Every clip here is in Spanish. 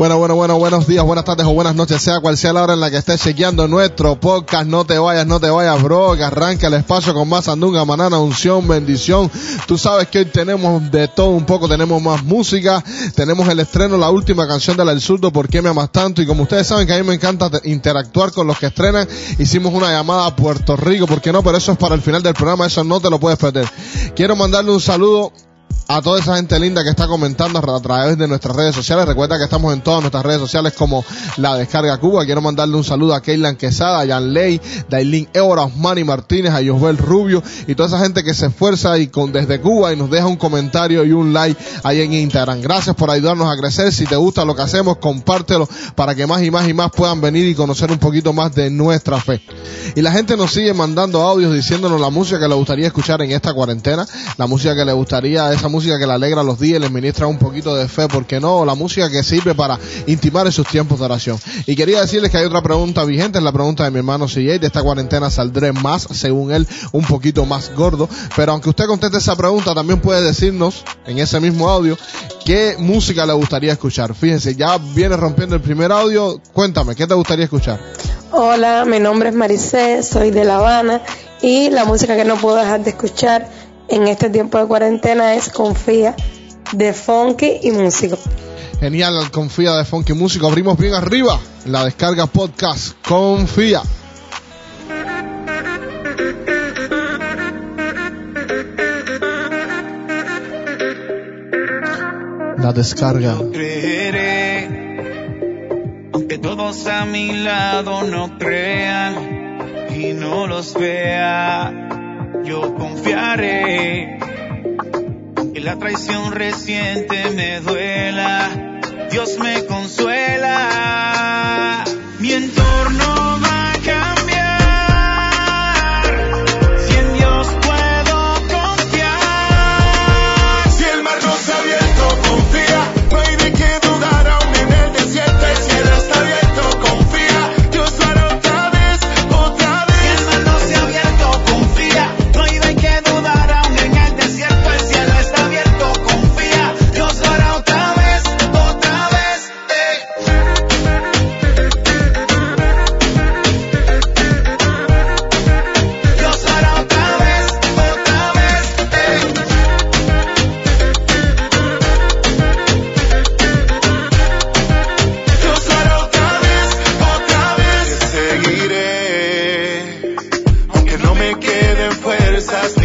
Bueno, bueno, bueno, buenos días, buenas tardes o buenas noches, sea cual sea la hora en la que estés chequeando nuestro podcast. No te vayas, no te vayas, bro, que arranca el espacio con más andunga, manana, unción, bendición. Tú sabes que hoy tenemos de todo un poco, tenemos más música, tenemos el estreno, la última canción de la El Surdo, ¿Por qué me amas tanto? Y como ustedes saben que a mí me encanta interactuar con los que estrenan, hicimos una llamada a Puerto Rico, ¿por qué no? Pero eso es para el final del programa, eso no te lo puedes perder. Quiero mandarle un saludo a toda esa gente linda que está comentando a través de nuestras redes sociales. Recuerda que estamos en todas nuestras redes sociales como La Descarga Cuba. Quiero mandarle un saludo a Keylan Quesada, a Jan Ley, Dailin Eora, Osmani Martínez, a Josbel Rubio y toda esa gente que se esfuerza y con desde Cuba y nos deja un comentario y un like ahí en Instagram. Gracias por ayudarnos a crecer. Si te gusta lo que hacemos, compártelo para que más y más y más puedan venir y conocer un poquito más de nuestra fe. Y la gente nos sigue mandando audios diciéndonos la música que le gustaría escuchar en esta cuarentena, la música que le gustaría, esa música que le alegra los días y le ministra un poquito de fe, porque no, la música que sirve para intimar esos tiempos de oración. Y quería decirles que hay otra pregunta vigente, es la pregunta de mi hermano CJ, de esta cuarentena saldré más, según él, un poquito más gordo, pero aunque usted conteste esa pregunta, también puede decirnos en ese mismo audio qué música le gustaría escuchar. Fíjense, ya viene rompiendo el primer audio, cuéntame, ¿qué te gustaría escuchar? Hola, mi nombre es Maricé, soy de La Habana y la música que no puedo dejar de escuchar en este tiempo de cuarentena es Confía de Funky y Músico. Genial, Confía de Funky y Músico. Abrimos bien arriba la descarga podcast. Confía. La descarga. aunque todos a mi lado no crean y no los vea yo confiaré. Que la traición reciente me duela, Dios me consuela. and play this house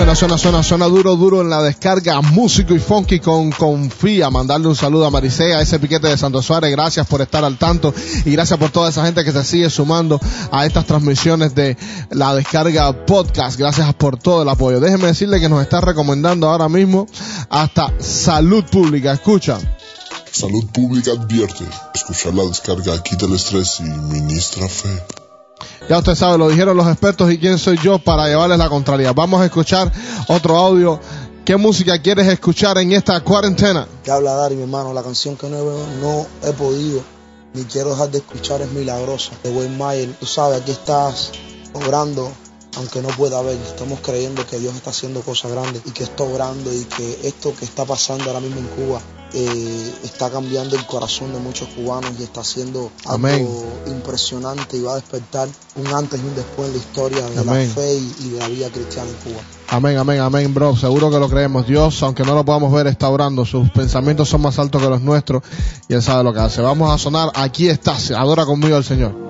suena, suena, suena duro, duro en la descarga músico y funky con Confía. Mandarle un saludo a Maricea, ese piquete de Santo Suárez. Gracias por estar al tanto y gracias por toda esa gente que se sigue sumando a estas transmisiones de la descarga podcast. Gracias por todo el apoyo. Déjeme decirle que nos está recomendando ahora mismo hasta Salud Pública. Escucha. Salud Pública advierte. Escuchar la descarga quita el estrés y ministra fe. Ya usted sabe, lo dijeron los expertos y quién soy yo para llevarles la contraria. Vamos a escuchar otro audio. ¿Qué música quieres escuchar en esta cuarentena? Que habla Dari, mi hermano. La canción que no, no he podido ni quiero dejar de escuchar es Milagrosa de Wayne Mayer. Tú sabes, aquí estás logrando aunque no pueda ver, estamos creyendo que Dios está haciendo cosas grandes y que está obrando y que esto que está pasando ahora mismo en Cuba eh, está cambiando el corazón de muchos cubanos y está haciendo algo impresionante y va a despertar un antes y un después en la historia de la fe y, de la vida cristiana en Cuba. Amén, amén, amén, bro. Seguro que lo creemos. Dios, aunque no lo podamos ver, está orando. Sus pensamientos son más altos que los nuestros y Él sabe lo que hace. Vamos a sonar. Aquí estás. Adora conmigo al Señor.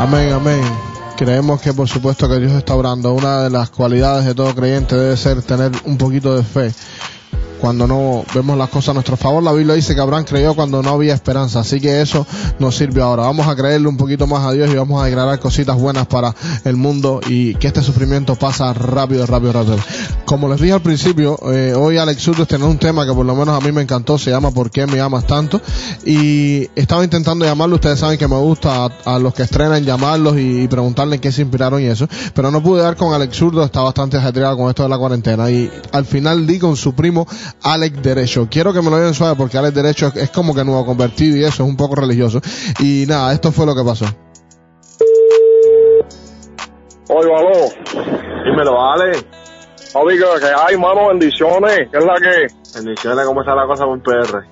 Amén, amén. Creemos que por supuesto que Dios está orando. Una de las cualidades de todo creyente debe ser tener un poquito de fe. Cuando no vemos las cosas a nuestro favor, la Biblia dice que Abraham creyó cuando no había esperanza. Así que eso nos sirve ahora. Vamos a creerle un poquito más a Dios y vamos a declarar cositas buenas para el mundo y que este sufrimiento pasa rápido, rápido, rápido. Como les dije al principio, eh, hoy Alex Urdes tiene un tema que por lo menos a mí me encantó. Se llama ¿Por qué me amas tanto? Y estaba intentando llamarlo. Ustedes saben que me gusta a, los que estrenan llamarlos y, y preguntarle en qué se inspiraron y eso. Pero no pude dar con Alex Urdo. Está bastante ajetreado con esto de la cuarentena. Y al final di con su primo Alex Derecho. Quiero que me lo den suave porque Alex Derecho es, es como que nuevo convertido y eso es un poco religioso. Y nada, esto fue lo que pasó. Oye, aló. Dímelo, vale. Amigo, que hay, mano, bendiciones. ¿Qué es la que? Bendiciones, ¿cómo está la cosa con PR?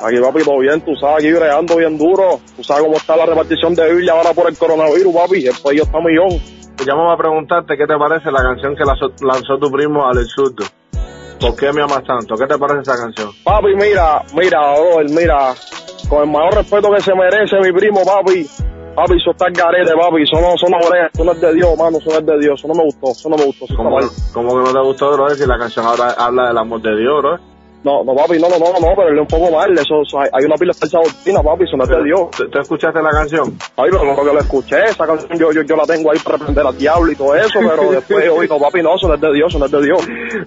Aquí, papi, todo bien, tú sabes, aquí bregando bien duro. Tú sabes cómo está la repartición de Biblia ahora por el coronavirus, papi. El país está millón. Te llamo a preguntarte qué te parece la canción que lanzó, lanzó tu primo Alex Surdo. ¿Por qué me amas tanto? ¿Qué te parece esa canción? Papi, mira, mira, brother, mira. Con el mayor respeto que se merece mi primo, papi. Papi, eso está garete, papi. Eso no, eso no, eso no es de Dios, mano. Eso no es de Dios. Eso no me gustó. Eso no me gustó. ¿Cómo, cómo que no te gustó, bro? Si la canción ahora habla del amor de Dios, bro. No, no, papi, no, no, no, no, pero él es un poco mal. Eso, eso- hay hay una pila de falsa doctrina, papi. Eso no es de Dios. ¿Tú, tú escuchaste la canción? Ay, pero no que lo escuché, esa canción yo, yo, yo la tengo ahí para reprender al diablo y todo eso, pero después, oye, no, papi, no, eso no es de Dios, eso no es de Dios.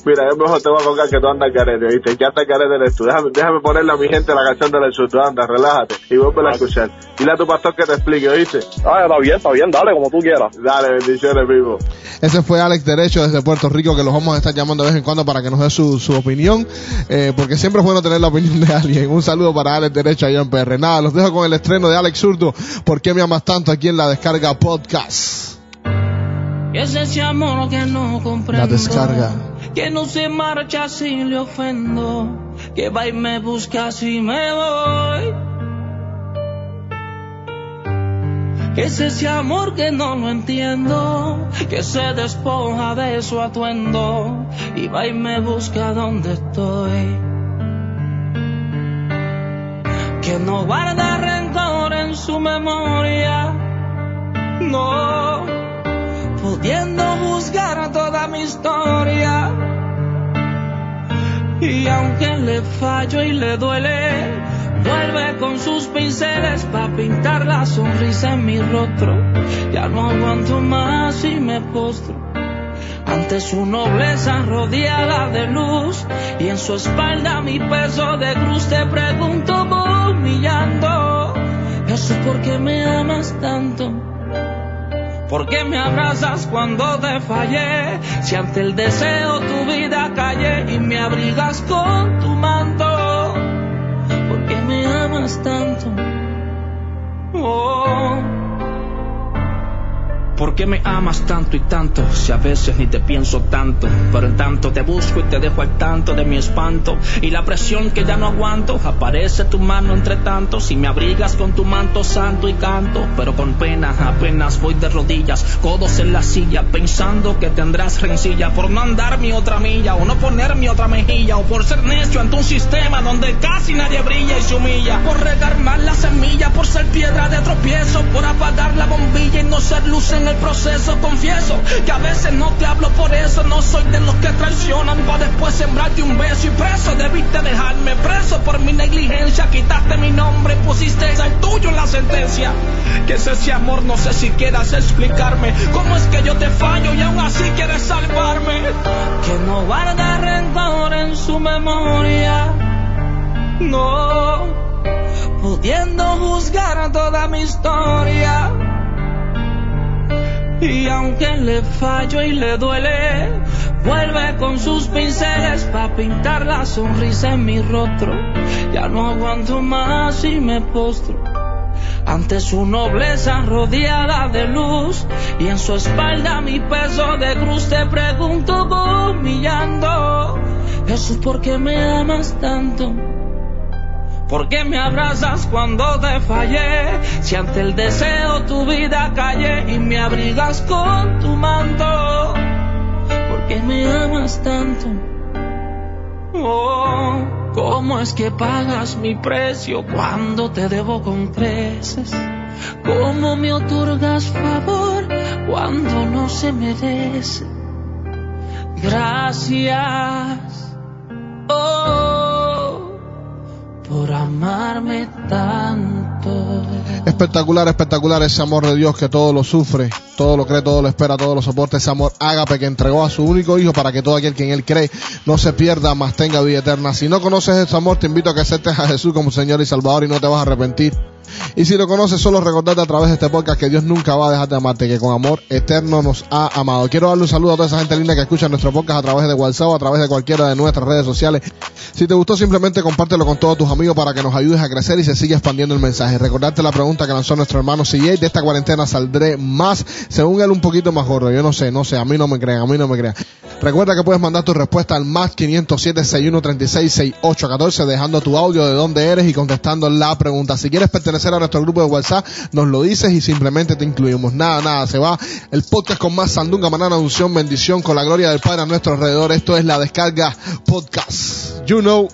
Mira, es mejor te voy a colgar que tú andas carete, ¿viste? Ya está carete eres tú. Déjame, déjame ponerle a mi gente la canción del Surdo. Anda, relájate y vuelve a escuchar. Dile a tu pastor que te explique, ¿oíste? Ah, está bien, está bien, dale, como tú quieras. Dale, bendiciones, vivo. Ese fue Alex Derecho desde Puerto Rico, que los vamos a estar llamando de vez en cuando para que nos dé su, su opinión, eh, porque siempre es bueno tener la opinión de alguien. Un saludo para Alex Derecho allá en PR. Nada, los dejo con el estreno de Alex Zurdo. ¿Por qué me amas tanto aquí en la descarga podcast? Que es ese amor que no comprendo. La descarga. Que no se marcha si le ofendo. Que va y me busca si me voy. Es ese amor que no lo entiendo. Que se despoja de su atuendo. Y va y me busca donde estoy. Que no guarda rencor en su memoria. No pudiendo juzgar toda mi historia. Y aunque le fallo y le duele, vuelve con sus pinceles para pintar la sonrisa en mi rostro. Ya no aguanto más y me postro. Ante su nobleza rodeada de luz y en su espalda mi peso de cruz te pregunto humillando, Jesús, ¿por qué me amas tanto? ¿Por qué me abrazas cuando te fallé? Si ante el deseo tu vida callé y me abrigas con tu manto. Amas tanto? Oh. ¿Por qué me amas tanto y tanto? Si a veces ni te pienso tanto, pero en tanto te busco y te dejo al tanto de mi espanto y la presión que ya no aguanto. Aparece tu mano entre tanto, si me abrigas con tu manto santo y canto, pero con pena apenas voy de rodillas, codos en la silla, pensando que tendrás rencilla por no andar mi otra milla o no poner mi otra mejilla o por ser necio ante un sistema donde casi nadie brilla y se humilla, por regar mal la apagar la bombilla y no ser luz en el proceso confieso que a veces no te hablo por eso, no soy de los que traicionan para después sembrarte un beso y preso, debiste dejarme preso por mi negligencia, quitaste mi nombre, pusiste el tuyo en la sentencia, que es ese amor, no sé si quieras explicarme cómo es que yo te fallo y aún así quieres salvarme, que no guarda rencor en su memoria, no, pudiendo juzgar toda mi historia y aunque le fallo y le duele, vuelve con sus pinceles para pintar la sonrisa en mi rostro. Ya no aguanto más y me postro ante su nobleza rodeada de luz y en su espalda mi peso de cruz te pregunto humillando Jesús ¿por qué me amas tanto? ¿Por qué me abrazas cuando te fallé? Si ante el deseo tu vida callé y me abrigas con tu manto. ¿Por qué me amas tanto? Oh, ¿cómo es que pagas mi precio cuando te debo con creces? ¿Cómo me otorgas favor cuando no se merece? Gracias. Por amarme tanto. Espectacular, espectacular ese amor de Dios que todo lo sufre, todo lo cree, todo lo espera, todo lo soporta. Ese amor ágape que entregó a su único hijo para que todo aquel que en él cree no se pierda, más tenga vida eterna. Si no conoces ese amor, te invito a que aceptes a Jesús como Señor y Salvador y no te vas a arrepentir. Y si lo conoces, solo recordarte a través de este podcast que Dios nunca va a dejar de amarte, que con amor eterno nos ha amado. Quiero darle un saludo a toda esa gente linda que escucha nuestro podcast a través de WhatsApp o a través de cualquiera de nuestras redes sociales. Si te gustó, simplemente compártelo con todos tus amigos para que nos ayudes a crecer y se siga expandiendo el mensaje. Recordarte la pregunta que lanzó nuestro hermano CJ, de esta cuarentena saldré más, según él un poquito más gordo. Yo no sé, no sé, a mí no me crean, a mí no me crean. Recuerda que puedes mandar tu respuesta al más 507 6136 6814 dejando tu audio de dónde eres y contestando la pregunta. Si quieres pertenecer a nuestro grupo de WhatsApp, nos lo dices y simplemente te incluimos. Nada, nada, se va el podcast con más sandunga, manana, unción, bendición con la gloria del Padre a nuestro alrededor. Esto es la descarga podcast. You know.